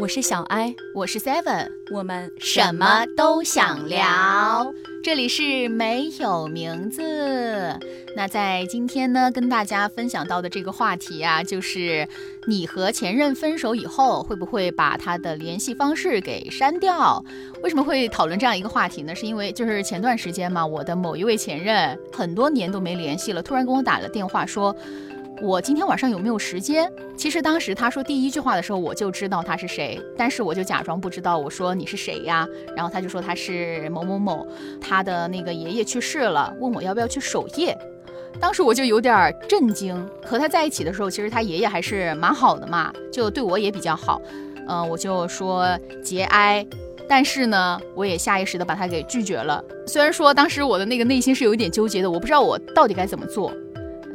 我是小艾，我是 Seven，我们什么都想聊。这里是没有名字。那在今天呢，跟大家分享到的这个话题啊，就是你和前任分手以后，会不会把他的联系方式给删掉？为什么会讨论这样一个话题呢？是因为就是前段时间嘛，我的某一位前任很多年都没联系了，突然跟我打了电话说。我今天晚上有没有时间？其实当时他说第一句话的时候，我就知道他是谁，但是我就假装不知道。我说你是谁呀？然后他就说他是某某某，他的那个爷爷去世了，问我要不要去守夜。当时我就有点震惊。和他在一起的时候，其实他爷爷还是蛮好的嘛，就对我也比较好。嗯，我就说节哀，但是呢，我也下意识的把他给拒绝了。虽然说当时我的那个内心是有一点纠结的，我不知道我到底该怎么做。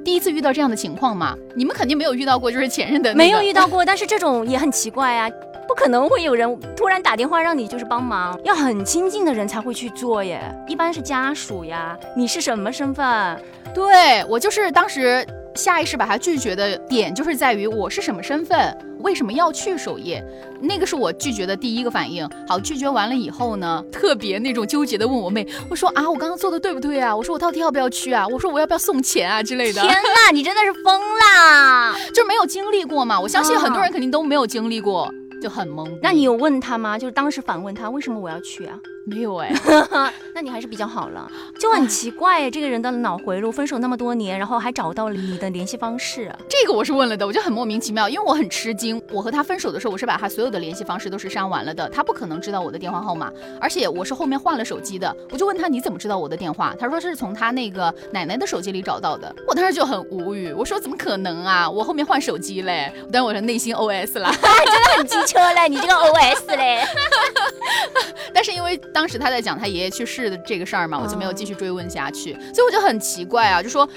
第一次遇到这样的情况嘛？你们肯定没有遇到过，就是前任的没有遇到过，但是这种也很奇怪啊，不可能会有人突然打电话让你就是帮忙，要很亲近的人才会去做耶，一般是家属呀。你是什么身份？对我就是当时。下意识把他拒绝的点就是在于我是什么身份，为什么要去守夜？那个是我拒绝的第一个反应。好，拒绝完了以后呢，特别那种纠结的问我妹，我说啊，我刚刚做的对不对啊？我说我到底要不要去啊？我说我要不要送钱啊之类的？天哪，你真的是疯啦！就没有经历过嘛？我相信很多人肯定都没有经历过，就很懵。那你有问他吗？就是当时反问他，为什么我要去啊？没有哎，那你还是比较好了，就很奇怪这个人的脑回路，分手那么多年，然后还找到了你的联系方式，这个我是问了的，我就很莫名其妙，因为我很吃惊。我和他分手的时候，我是把他所有的联系方式都是删完了的，他不可能知道我的电话号码，而且我是后面换了手机的。我就问他你怎么知道我的电话？他说是从他那个奶奶的手机里找到的。我当时就很无语，我说怎么可能啊？我后面换手机嘞，但我的内心 OS 了，真的很机车嘞，你这个 OS 嘞。但是因为当时他在讲他爷爷去世的这个事儿嘛，我就没有继续追问下去，所以我就很奇怪啊，就说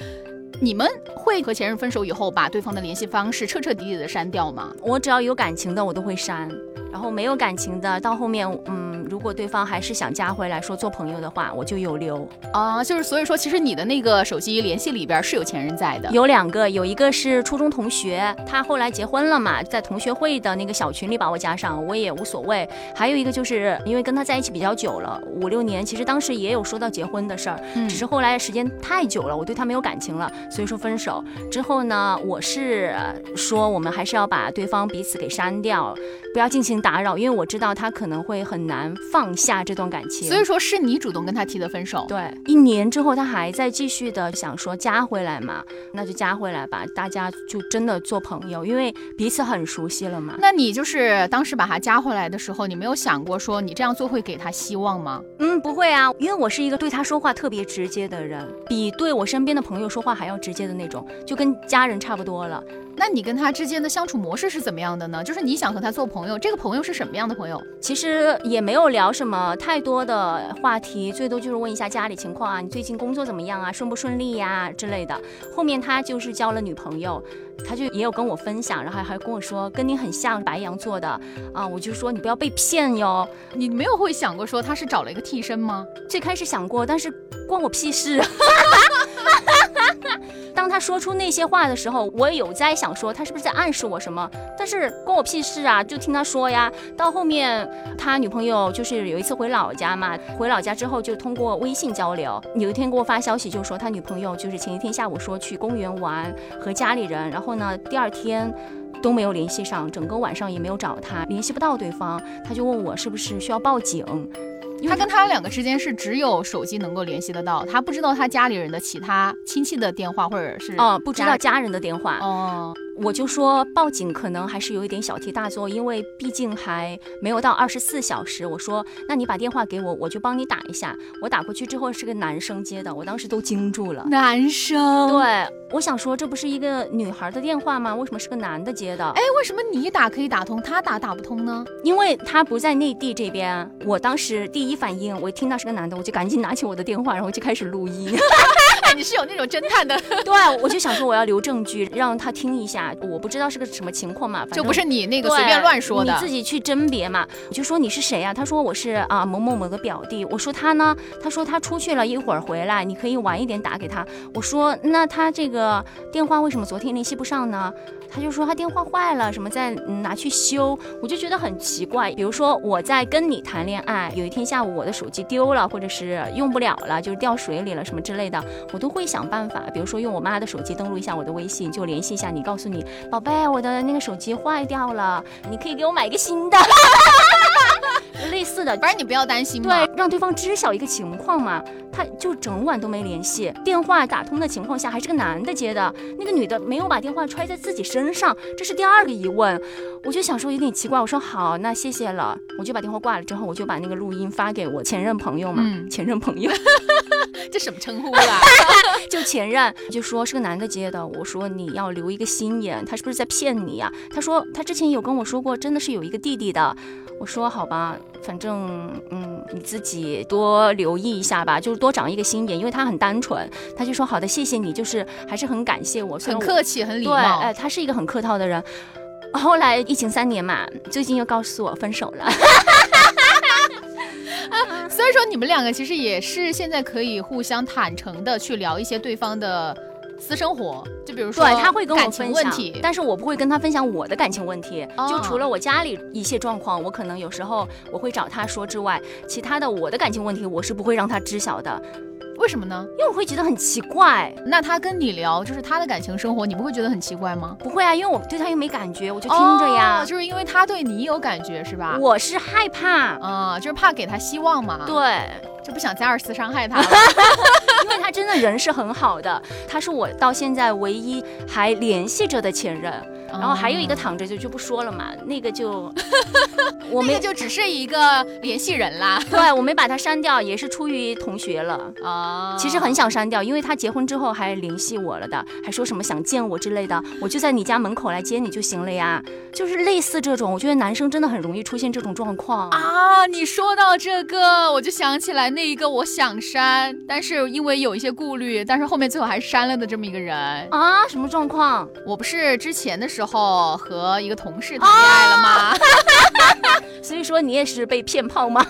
你们会和前任分手以后把对方的联系方式彻彻底底的删掉吗？我只要有感情的我都会删，然后没有感情的到后面嗯。如果对方还是想加回来，说做朋友的话，我就有留啊。就是所以说，其实你的那个手机联系里边是有前任在的，有两个，有一个是初中同学，他后来结婚了嘛，在同学会的那个小群里把我加上，我也无所谓。还有一个就是因为跟他在一起比较久了，五六年，其实当时也有说到结婚的事儿，只是后来时间太久了，我对他没有感情了，所以说分手之后呢，我是说我们还是要把对方彼此给删掉，不要进行打扰，因为我知道他可能会很难。放下这段感情，所以说是你主动跟他提的分手。对，一年之后他还在继续的想说加回来嘛，那就加回来吧，大家就真的做朋友，因为彼此很熟悉了嘛。那你就是当时把他加回来的时候，你没有想过说你这样做会给他希望吗？嗯，不会啊，因为我是一个对他说话特别直接的人，比对我身边的朋友说话还要直接的那种，就跟家人差不多了。那你跟他之间的相处模式是怎么样的呢？就是你想和他做朋友，这个朋友是什么样的朋友？其实也没有聊什么太多的话题，最多就是问一下家里情况啊，你最近工作怎么样啊，顺不顺利呀之类的。后面他就是交了女朋友，他就也有跟我分享，然后还跟我说跟你很像，白羊座的啊，我就说你不要被骗哟。你没有会想过说他是找了一个替身吗？最开始想过，但是关我屁事。当他说出那些话的时候，我有在想说他是不是在暗示我什么，但是关我屁事啊！就听他说呀。到后面他女朋友就是有一次回老家嘛，回老家之后就通过微信交流。有一天给我发消息，就说他女朋友就是前一天下午说去公园玩和家里人，然后呢第二天都没有联系上，整个晚上也没有找他，联系不到对方，他就问我是不是需要报警。他跟他两个之间是只有手机能够联系得到，他不知道他家里人的其他亲戚的电话或者是哦，不知道家人的电话哦。我就说报警可能还是有一点小题大做，因为毕竟还没有到二十四小时。我说，那你把电话给我，我就帮你打一下。我打过去之后是个男生接的，我当时都惊住了。男生？对，我想说这不是一个女孩的电话吗？为什么是个男的接的？哎，为什么你打可以打通，他打打不通呢？因为他不在内地这边。我当时第一反应，我一听到是个男的，我就赶紧拿起我的电话，然后就开始录音。你是有那种侦探的，对，我就想说我要留证据让他听一下，我不知道是个什么情况嘛，就不是你那个随便乱说的，你自己去甄别嘛。我就说你是谁呀？他说我是啊某某某个表弟。我说他呢？他说他出去了一会儿回来，你可以晚一点打给他。我说那他这个电话为什么昨天联系不上呢？他就说他电话坏了，什么再拿去修，我就觉得很奇怪。比如说我在跟你谈恋爱，有一天下午我的手机丢了，或者是用不了了，就是掉水里了什么之类的，我都会想办法，比如说用我妈的手机登录一下我的微信，就联系一下你，告诉你，宝贝，我的那个手机坏掉了，你可以给我买一个新的。类似的，反正你不要担心嘛，对，让对方知晓一个情况嘛。他就整晚都没联系，电话打通的情况下还是个男的接的，那个女的没有把电话揣在自己身上，这是第二个疑问。我就想说有点奇怪，我说好，那谢谢了，我就把电话挂了。之后我就把那个录音发给我前任朋友嘛，前任朋友，这什么称呼啊？就前任，就说是个男的接的。我说你要留一个心眼，他是不是在骗你呀？他说他之前有跟我说过，真的是有一个弟弟的。我说好吧，反正嗯，你自己多留意一下吧，就是多长一个心眼，因为他很单纯。他就说好的，谢谢你，就是还是很感谢我，很客气，很礼貌。哎，他是一个很客套的人。后来疫情三年嘛，最近又告诉我分手了。啊所以说你们两个其实也是现在可以互相坦诚的去聊一些对方的。私生活，就比如说，对他会跟我分享，但是我不会跟他分享我的感情问题。就除了我家里一些状况，我可能有时候我会找他说之外，其他的我的感情问题，我是不会让他知晓的。为什么呢？因为我会觉得很奇怪。那他跟你聊就是他的感情生活，你不会觉得很奇怪吗？不会啊，因为我对他又没感觉，我就听着呀。就是因为他对你有感觉是吧？我是害怕，啊，就是怕给他希望嘛。对，就不想再二次伤害他。因 为他真的人是很好的，他是我到现在唯一还联系着的前任。然后还有一个躺着就就不说了嘛，那个就，我们就只是一个联系人啦。对，我没把他删掉，也是出于同学了啊。其实很想删掉，因为他结婚之后还联系我了的，还说什么想见我之类的，我就在你家门口来接你就行了呀。就是类似这种，我觉得男生真的很容易出现这种状况啊。你说到这个，我就想起来那一个我想删，但是因为有一些顾虑，但是后面最后还是删了的这么一个人啊。什么状况？我不是之前的时时候。和一个同事谈恋爱了吗？所以说你也是被骗炮吗？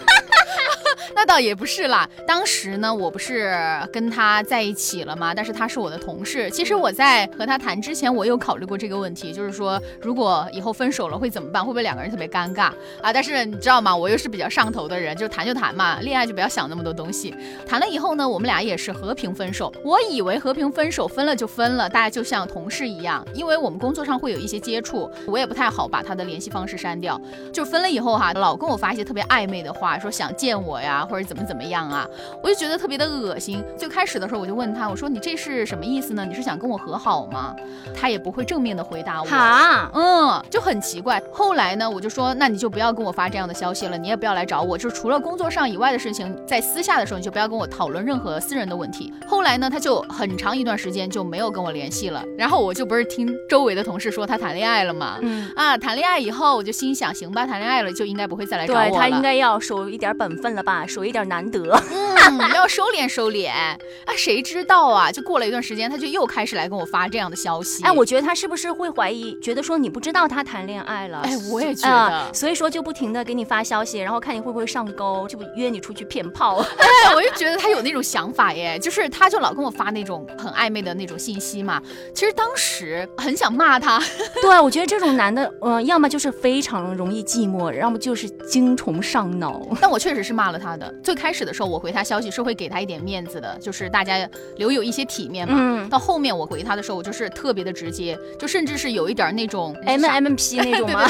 那倒也不是啦，当时呢，我不是跟他在一起了吗？但是他是我的同事。其实我在和他谈之前，我有考虑过这个问题，就是说如果以后分手了会怎么办？会不会两个人特别尴尬啊？但是你知道吗？我又是比较上头的人，就谈就谈嘛，恋爱就不要想那么多东西。谈了以后呢，我们俩也是和平分手。我以为和平分手，分了就分了，大家就像同事一样，因为我们工作上会有一些接触，我也不太好把他的联系方式删掉。就分了以后哈，老跟我发一些特别暧昧的话，说想见我呀。或者怎么怎么样啊？我就觉得特别的恶心。最开始的时候，我就问他，我说你这是什么意思呢？你是想跟我和好吗？他也不会正面的回答我。哈，嗯，就很奇怪。后来呢，我就说，那你就不要跟我发这样的消息了，你也不要来找我，就是除了工作上以外的事情，在私下的时候你就不要跟我讨论任何私人的问题。后来呢，他就很长一段时间就没有跟我联系了。然后我就不是听周围的同事说他谈恋爱了吗？嗯啊，谈恋爱以后，我就心想，行吧，谈恋爱了就应该不会再来找我了。对他应该要守一点本分了吧？守一点难得，嗯，要收敛收敛啊！谁知道啊？就过了一段时间，他就又开始来跟我发这样的消息。哎，我觉得他是不是会怀疑，觉得说你不知道他谈恋爱了？哎，我也觉得，所以说就不停的给你发消息，然后看你会不会上钩，就约你出去骗炮。哎，我就觉得他有那种想法耶，就是他就老跟我发那种很暧昧的那种信息嘛。其实当时很想骂他。对，我觉得这种男的，嗯，要么就是非常容易寂寞，要么就是精虫上脑。但我确实是骂了他的。最开始的时候，我回他消息是会给他一点面子的，就是大家留有一些体面嘛。嗯。到后面我回他的时候，我就是特别的直接，就甚至是有一点那种 M M P 那种吗？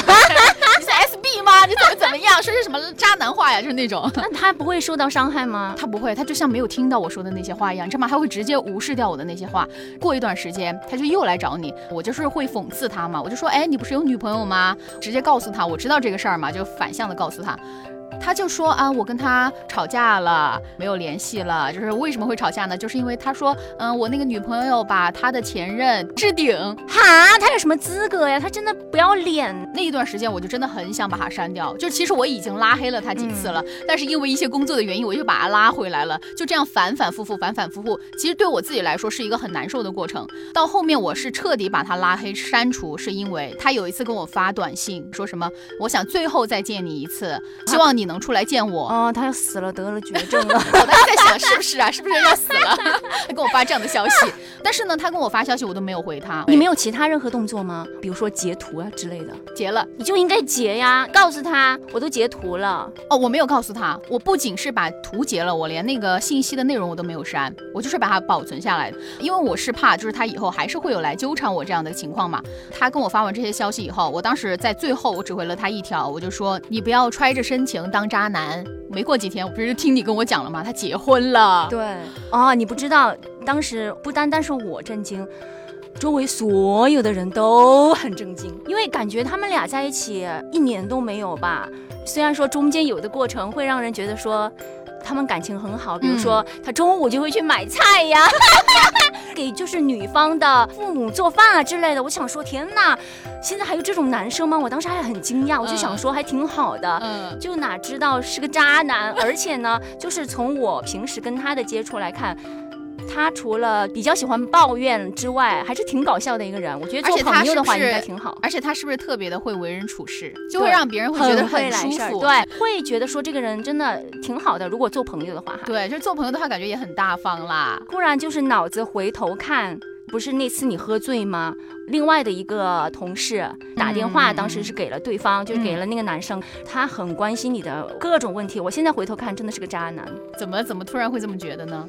你是 S B 吗？你怎么怎么样？说是什么渣男话呀？就是那种。那他不会受到伤害吗？他不会，他就像没有听到我说的那些话一样，你知道吗？他会直接无视掉我的那些话。过一段时间，他就又来找你，我就是会讽刺他嘛，我就说，哎，你不是有女朋友吗？直接告诉他，我知道这个事儿嘛，就反向的告诉他。他就说啊，我跟他吵架了，没有联系了。就是为什么会吵架呢？就是因为他说，嗯，我那个女朋友把他的前任置顶，哈，他有什么资格呀？他真的不要脸。那一段时间，我就真的很想把他删掉。就其实我已经拉黑了他几次了，但是因为一些工作的原因，我又把他拉回来了。就这样反反复复，反反复复，其实对我自己来说是一个很难受的过程。到后面我是彻底把他拉黑删除，是因为他有一次跟我发短信，说什么我想最后再见你一次，希望你。能出来见我。哦，他要死了，得了绝症了。我当时在想，是不是啊？是不是要死了？他跟我发这样的消息，但是呢，他跟我发消息，我都没有回他。你没有其他任何动作吗？比如说截图啊之类的？截了，你就应该截呀，告诉他我都截图了。哦，我没有告诉他，我不仅是把图截了，我连那个信息的内容我都没有删，我就是把它保存下来的，因为我是怕就是他以后还是会有来纠缠我这样的情况嘛。他跟我发完这些消息以后，我当时在最后我只回了他一条，我就说你不要揣着深情当当渣男。没过几天，我不是听你跟我讲了吗？他结婚了。对，哦，你不知道，当时不单单是我震惊，周围所有的人都很震惊，因为感觉他们俩在一起一年都没有吧。虽然说中间有的过程会让人觉得说。他们感情很好，比如说他中午就会去买菜呀，给就是女方的父母做饭啊之类的。我想说，天哪，现在还有这种男生吗？我当时还很惊讶，我就想说还挺好的，嗯，就哪知道是个渣男，而且呢，就是从我平时跟他的接触来看。他除了比较喜欢抱怨之外，还是挺搞笑的一个人。我觉得做朋友的话应该挺好。而且他是不是特别的会为人处事，就会让别人会觉得很舒服？对，会觉得说这个人真的挺好的。如果做朋友的话，哈，对，就是做朋友的话，感觉也很大方啦。突然就是脑子回头看，不是那次你喝醉吗？另外的一个同事打电话，当时是给了对方，就是给了那个男生，他很关心你的各种问题。我现在回头看，真的是个渣男。怎么怎么突然会这么觉得呢？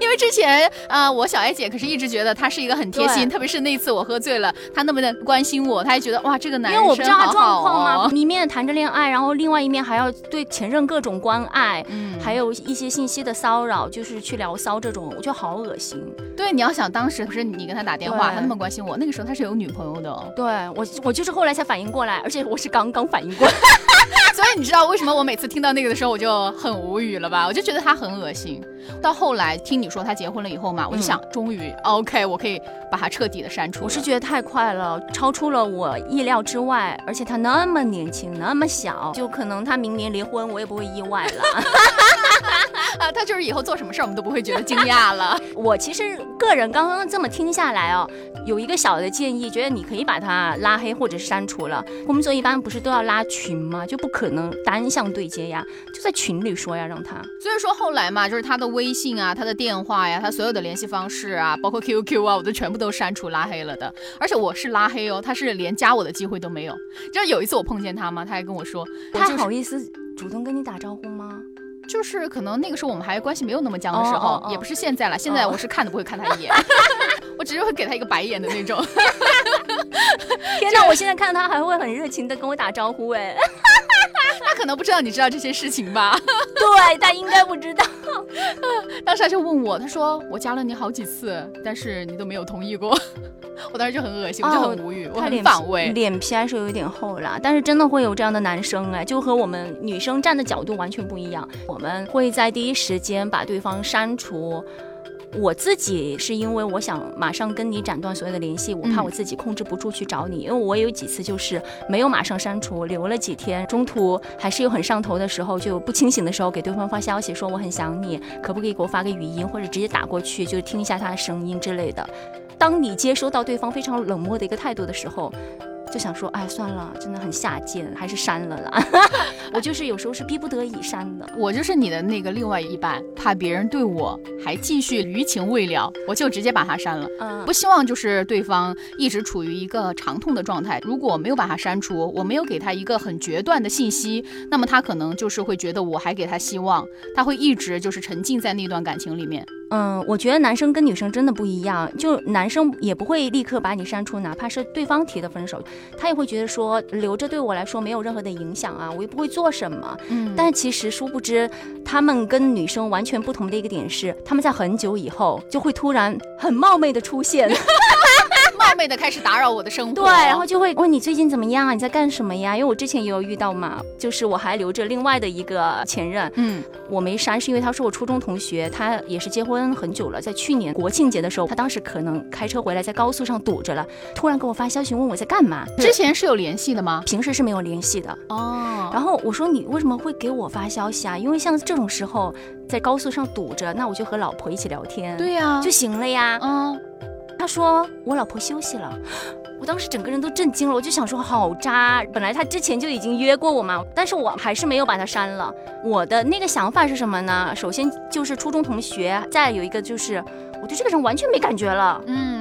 因为之前啊，我小艾姐可是一直觉得他是一个很贴心，特别是那次我喝醉了，他那么的关心我，他还觉得哇，这个男生因为我不知道他状况嘛，一面谈着恋爱，然后另外一面还要对前任各种关爱，嗯，还有一些信息的骚扰，就是去聊骚这种，我觉得好恶心。对，你要想当时不是你跟他打电话，他那么关心我，那个时候他是有女朋友的。对我，我就是后来才反应过来，而且我是刚刚反应过来。所以你知道为什么我每次听到那个的时候我就很无语了吧？我就觉得他很恶心。到后来听你说他结婚了以后嘛，我就想，终于 OK，我可以把他彻底的删除。我是觉得太快了，超出了我意料之外，而且他那么年轻，那么小，就可能他明年离婚，我也不会意外了。啊，他就是以后做什么事儿我们都不会觉得惊讶了。我其实个人刚刚这么听下来哦，有一个小的建议，觉得你可以把他拉黑或者删除了。工作一般不是都要拉群吗？就不可能单向对接呀，就在群里说呀，让他。所以说后来嘛，就是他的微信啊，他的电话呀，他所有的联系方式啊，包括 QQ 啊，我都全部都删除拉黑了的。而且我是拉黑哦，他是连加我的机会都没有。就有一次我碰见他嘛，他还跟我说，他好意思主动跟你打招呼吗？就是可能那个时候我们还关系没有那么僵的时候，也不是现在了。现在我是看都不会看他一眼，我只是会给他一个白眼的那种。天哪！我现在看到他还会很热情的跟我打招呼哎。他可能不知道你知道这些事情吧？对，他应该不知道。当时他就问我，他说我加了你好几次，但是你都没有同意过。我当时就很恶心，我就很无语，我很反胃。脸皮还是有一点厚啦，但是真的会有这样的男生哎，就和我们女生站的角度完全不一样。我们会在第一时间把对方删除。我自己是因为我想马上跟你斩断所有的联系，我怕我自己控制不住去找你，因为我有几次就是没有马上删除，留了几天，中途还是有很上头的时候，就不清醒的时候给对方发消息说我很想你，可不可以给我发个语音或者直接打过去，就听一下他的声音之类的。当你接收到对方非常冷漠的一个态度的时候。就想说，哎，算了，真的很下贱，还是删了啦。我就是有时候是逼不得已删的。我就是你的那个另外一半，怕别人对我还继续余情未了，我就直接把他删了。嗯，不希望就是对方一直处于一个长痛的状态。如果我没有把他删除，我没有给他一个很决断的信息，那么他可能就是会觉得我还给他希望，他会一直就是沉浸在那段感情里面。嗯，我觉得男生跟女生真的不一样，就男生也不会立刻把你删除，哪怕是对方提的分手，他也会觉得说留着对我来说没有任何的影响啊，我又不会做什么。嗯，但其实殊不知，他们跟女生完全不同的一个点是，他们在很久以后就会突然很冒昧的出现。冒昧的开始打扰我的生活，对，然后就会问你最近怎么样啊？你在干什么呀？因为我之前也有遇到嘛，就是我还留着另外的一个前任，嗯，我没删是因为他是我初中同学，他也是结婚很久了，在去年国庆节的时候，他当时可能开车回来在高速上堵着了，突然给我发消息问我在干嘛。之前是有联系的吗？平时是没有联系的哦。然后我说你为什么会给我发消息啊？因为像这种时候在高速上堵着，那我就和老婆一起聊天，对呀，就行了呀。嗯。他说我老婆休息了。我当时整个人都震惊了，我就想说好渣。本来他之前就已经约过我嘛，但是我还是没有把他删了。我的那个想法是什么呢？首先就是初中同学，再有一个就是我对这个人完全没感觉了。嗯，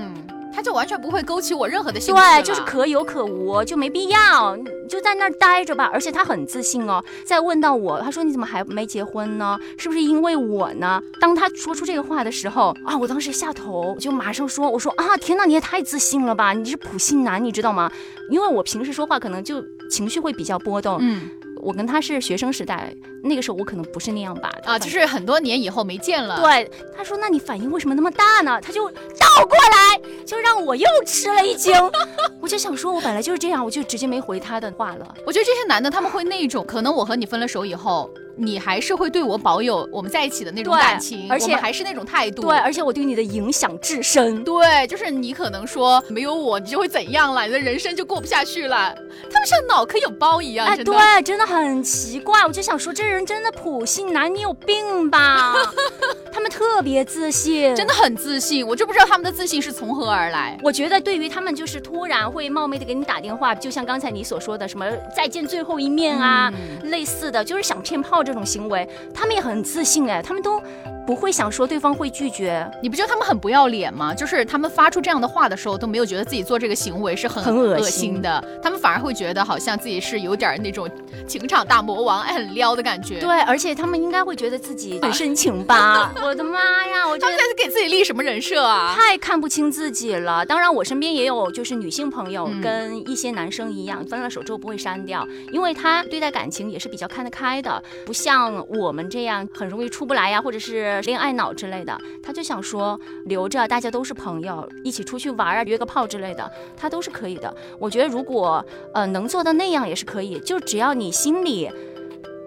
他就完全不会勾起我任何的兴趣对，就是可有可无，就没必要，就在那儿待着吧。而且他很自信哦。再问到我，他说你怎么还没结婚呢？是不是因为我呢？当他说出这个话的时候啊，我当时下头就马上说，我说啊，天哪，你也太自信了吧！你是普信男，你知道吗？因为我平时说话可能就情绪会比较波动。嗯我跟他是学生时代，那个时候我可能不是那样吧。啊，就是很多年以后没见了。对，他说那你反应为什么那么大呢？他就倒过来，就让我又吃了一惊。我就想说，我本来就是这样，我就直接没回他的话了。我觉得这些男的他们会那种，可能我和你分了手以后，你还是会对我保有我们在一起的那种感情，而且还是那种态度。对，而且我对你的影响至深。对，就是你可能说没有我，你就会怎样了？你的人生就过不下去了。他们像脑壳有包一样，哎，对，真的很奇怪。我就想说，这人真的普信男，你有病吧？他们特别自信，真的。很自信，我就不知道他们的自信是从何而来。我觉得对于他们就是突然会冒昧的给你打电话，就像刚才你所说的什么再见最后一面啊，嗯类似的，就是想骗炮这种行为，他们也很自信哎，他们都不会想说对方会拒绝，你不觉得他们很不要脸吗？就是他们发出这样的话的时候，都没有觉得自己做这个行为是很很恶恶心心的，他们反而会觉得好像自己是有点那种情场大魔王，哎，很撩的感觉。对，而且他们应该会觉得自己很深情吧？我的妈呀，我觉得他们在给自己立什么人设啊？太看不清自己了。当然，我身边也有就是女性朋友嗯跟一些男生一样，分了手之后不会删掉，因为他对待感情也是比较看得开的，不像我们这样很容易出不来呀，或者是恋爱脑之类的。他就想说留着，大家都是朋友，一起出去玩啊，约个炮之类的，他都是可以的。我觉得如果呃能做到那样也是可以，就只要你心里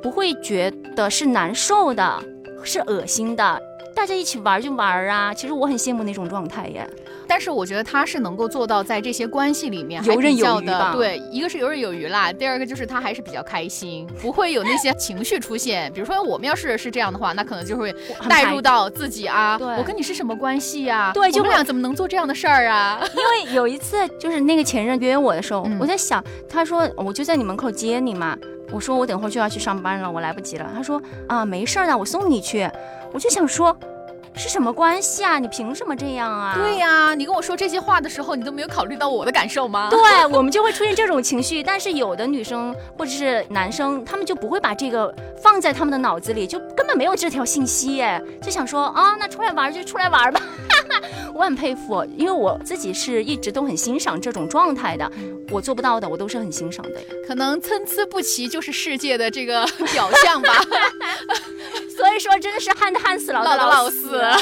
不会觉得是难受的，是恶心的。大家一起玩就玩啊！其实我很羡慕那种状态耶。但是我觉得他是能够做到在这些关系里面游刃有余吧的，对，一个是游刃有余啦，第二个就是他还是比较开心，不会有那些情绪出现。比如说我们要是是这样的话，那可能就会很带入到自己啊，对我跟你是什么关系呀、对就会我们俩怎么能做这样的事儿啊？因为有一次就是那个前任约我的时候，嗯我在想，他说我就在你门口接你嘛，我说我等会儿就要去上班了，我来不及了。他说啊没事儿的，我送你去。我就想说，是什么关系啊？你凭什么这样啊？对呀、你跟我说这些话的时候，你都没有考虑到我的感受吗？对 我们就会出现这种情绪，但是有的女生或者是男生，他们就不会把这个放在他们的脑子里，就根本没有这条信息，哎，就想说啊，那出来玩就出来玩吧。我很佩服，因为我自己是一直都很欣赏这种状态的，我做不到的，我都是很欣赏的。可能参差不齐就是世界的这个表象吧。所以说，真的是旱的旱死，老的老老死。哎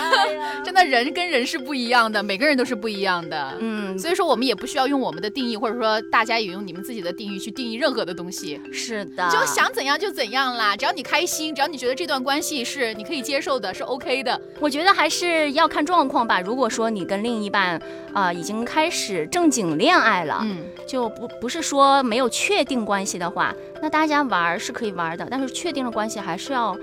真的人跟人是不一样的，每个人都是不一样的。嗯，所以说，我们也不需要用我们的定义，或者说大家也用你们自己的定义去定义任何的东西，是的，就想怎样就怎样啦。只要你开心，只要你觉得这段关系是你可以接受的，是 OK 的。我觉得还是要看状况吧。如果说你跟另一半啊、已经开始正经恋爱了，嗯，就不不是说没有确定关系的话，那大家玩是可以玩的，但是确定了关系还是要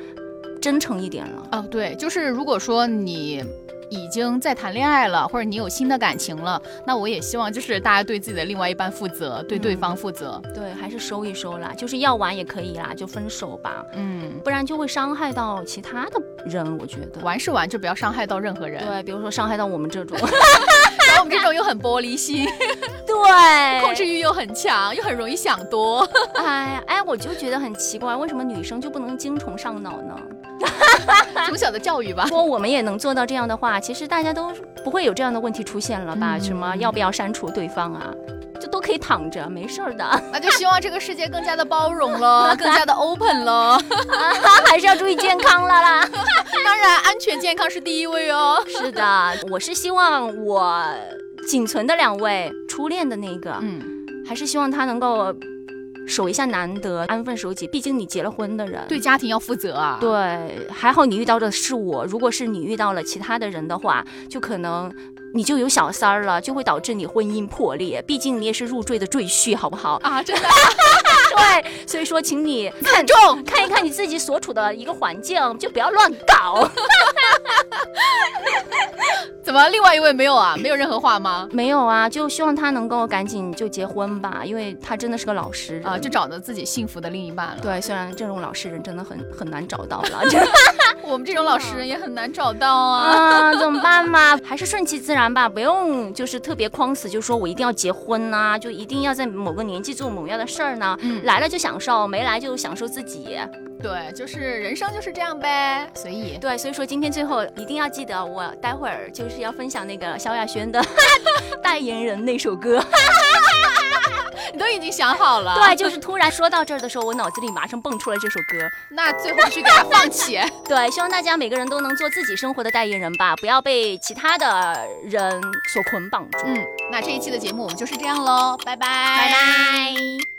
真诚一点了。哦，对，就是如果说你。已经在谈恋爱了，或者你有新的感情了，那我也希望就是大家对自己的另外一半负责，对对嗯方负责。对，还是收一收啦，就是要玩也可以啦，就分手吧，嗯，不然就会伤害到其他的人。我觉得，玩是玩，就不要伤害到任何人。对，比如说伤害到我们这种，然后我们这种又很玻璃心，对，控制欲又很强，又很容易想多。哎呀，哎，我就觉得很奇怪，为什么女生就不能精虫上脑呢？从小的教育吧如。果我们也能做到这样的话，其实大家都不会有这样的问题出现了吧？嗯什么要不要删除对方啊？就都可以躺着，没事儿的，那就希望这个世界更加的包容了，更加的 open 了。还是要注意健康了啦。当然，安全健康是第一位哦。是的，我是希望我仅存的两位初恋的那个，嗯，还是希望他能够守一下难得，安分守己。毕竟你结了婚的人，对家庭要负责啊。对，还好你遇到的是我。如果是你遇到了其他的人的话，就可能你就有小三儿了，就会导致你婚姻破裂。毕竟你也是入赘的赘婿，好不好？啊，真的 对，所以说，请你 看重。看一看你自己所处的一个环境，就不要乱搞。怎么，另外一位没有啊？没有任何话吗？没有啊，就希望他能够赶紧就结婚吧，因为他真的是个老实人啊，就找到自己幸福的另一半了。对，虽然这种老实人真的很很难找到了，我们这种老实人也很难找到啊。啊，怎么办嘛？还是顺其自然吧，不用就是特别框死，就说我一定要结婚呐，就一定要在某个年纪做某样的事儿呢。嗯，来了就享受，没来就享受自己。对，就是人生就是这样呗，随意。对，所以说今天最后一定要记得，我待会儿就是要分享那个萧亚轩的 代言人那首歌。你都已经想好了？对，就是突然说到这儿的时候，我脑子里马上蹦出了这首歌。那最后去给它放起。对，希望大家每个人都能做自己生活的代言人吧，不要被其他的人所捆绑住。嗯，那这一期的节目我们就是这样喽，拜拜，拜拜。